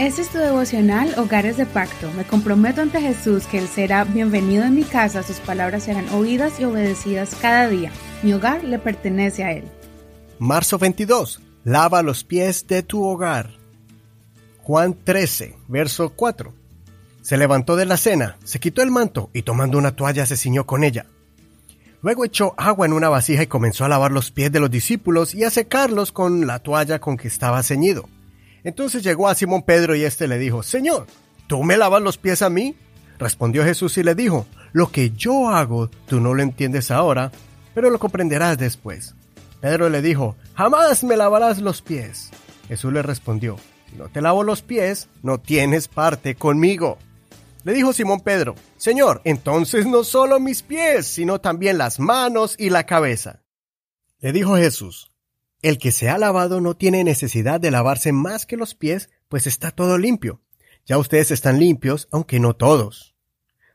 Este es tu devocional Hogares de Pacto. Me comprometo ante Jesús que Él será bienvenido en mi casa, sus palabras serán oídas y obedecidas cada día. Mi hogar le pertenece a Él. Marzo 22. Lava los pies de tu hogar. Juan 13, verso 4. Se levantó de la cena, se quitó el manto y tomando una toalla se ciñó con ella. Luego echó agua en una vasija y comenzó a lavar los pies de los discípulos y a secarlos con la toalla con que estaba ceñido. Entonces llegó a Simón Pedro y éste le dijo, Señor, ¿tú me lavas los pies a mí? Respondió Jesús y le dijo, Lo que yo hago tú no lo entiendes ahora, pero lo comprenderás después. Pedro le dijo, Jamás me lavarás los pies. Jesús le respondió, Si no te lavo los pies, no tienes parte conmigo. Le dijo Simón Pedro, Señor, entonces no solo mis pies, sino también las manos y la cabeza. Le dijo Jesús, el que se ha lavado no tiene necesidad de lavarse más que los pies, pues está todo limpio. Ya ustedes están limpios, aunque no todos.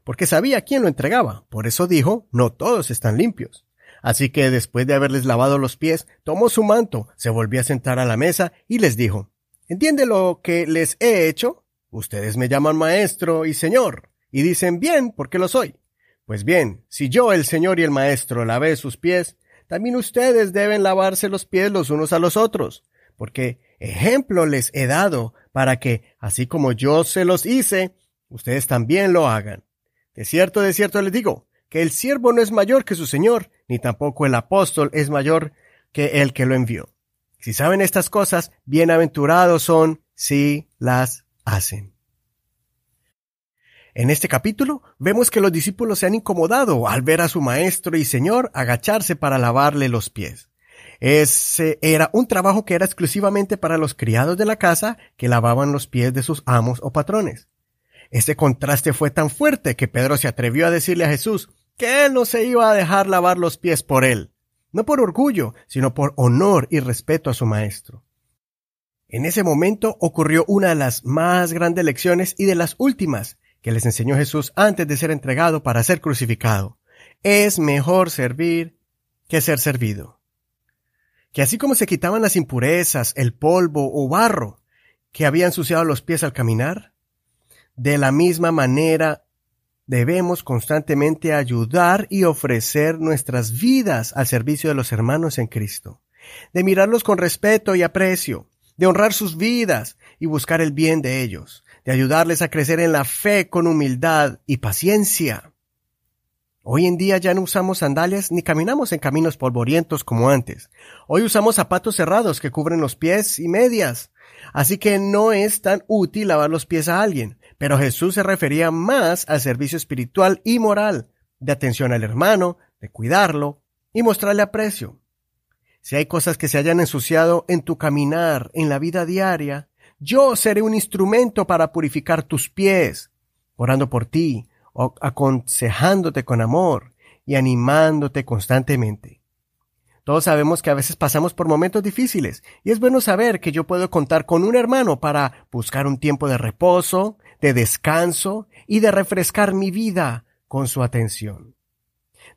Porque sabía quién lo entregaba, por eso dijo, no todos están limpios. Así que después de haberles lavado los pies, tomó su manto, se volvió a sentar a la mesa y les dijo, ¿Entiende lo que les he hecho? Ustedes me llaman maestro y señor, y dicen bien porque lo soy. Pues bien, si yo, el señor y el maestro, lavé sus pies, también ustedes deben lavarse los pies los unos a los otros, porque ejemplo les he dado para que, así como yo se los hice, ustedes también lo hagan. De cierto, de cierto les digo, que el siervo no es mayor que su Señor, ni tampoco el apóstol es mayor que el que lo envió. Si saben estas cosas, bienaventurados son si las hacen. En este capítulo vemos que los discípulos se han incomodado al ver a su maestro y señor agacharse para lavarle los pies. Ese era un trabajo que era exclusivamente para los criados de la casa que lavaban los pies de sus amos o patrones. Este contraste fue tan fuerte que Pedro se atrevió a decirle a Jesús que él no se iba a dejar lavar los pies por él, no por orgullo, sino por honor y respeto a su maestro. En ese momento ocurrió una de las más grandes lecciones y de las últimas que les enseñó Jesús antes de ser entregado para ser crucificado. Es mejor servir que ser servido. Que así como se quitaban las impurezas, el polvo o barro que había ensuciado los pies al caminar, de la misma manera debemos constantemente ayudar y ofrecer nuestras vidas al servicio de los hermanos en Cristo, de mirarlos con respeto y aprecio, de honrar sus vidas y buscar el bien de ellos, de ayudarles a crecer en la fe con humildad y paciencia. Hoy en día ya no usamos sandalias ni caminamos en caminos polvorientos como antes. Hoy usamos zapatos cerrados que cubren los pies y medias. Así que no es tan útil lavar los pies a alguien. Pero Jesús se refería más al servicio espiritual y moral, de atención al hermano, de cuidarlo y mostrarle aprecio. Si hay cosas que se hayan ensuciado en tu caminar, en la vida diaria, yo seré un instrumento para purificar tus pies, orando por ti, aconsejándote con amor y animándote constantemente. Todos sabemos que a veces pasamos por momentos difíciles y es bueno saber que yo puedo contar con un hermano para buscar un tiempo de reposo, de descanso y de refrescar mi vida con su atención.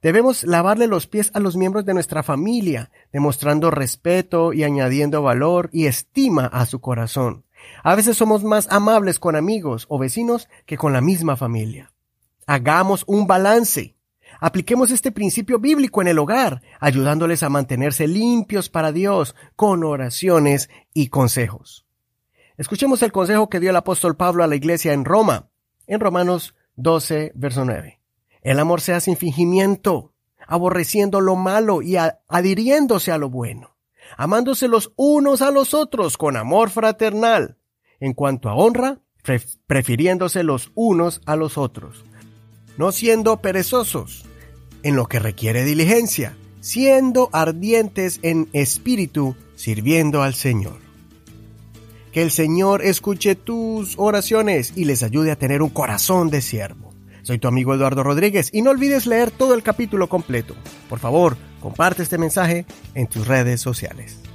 Debemos lavarle los pies a los miembros de nuestra familia, demostrando respeto y añadiendo valor y estima a su corazón. A veces somos más amables con amigos o vecinos que con la misma familia. Hagamos un balance. Apliquemos este principio bíblico en el hogar, ayudándoles a mantenerse limpios para Dios con oraciones y consejos. Escuchemos el consejo que dio el apóstol Pablo a la iglesia en Roma, en Romanos 12, verso 9. El amor sea sin fingimiento, aborreciendo lo malo y adhiriéndose a lo bueno amándose los unos a los otros con amor fraternal. En cuanto a honra, prefiriéndose los unos a los otros. No siendo perezosos en lo que requiere diligencia, siendo ardientes en espíritu, sirviendo al Señor. Que el Señor escuche tus oraciones y les ayude a tener un corazón de siervo. Soy tu amigo Eduardo Rodríguez y no olvides leer todo el capítulo completo. Por favor, Comparte este mensaje en tus redes sociales.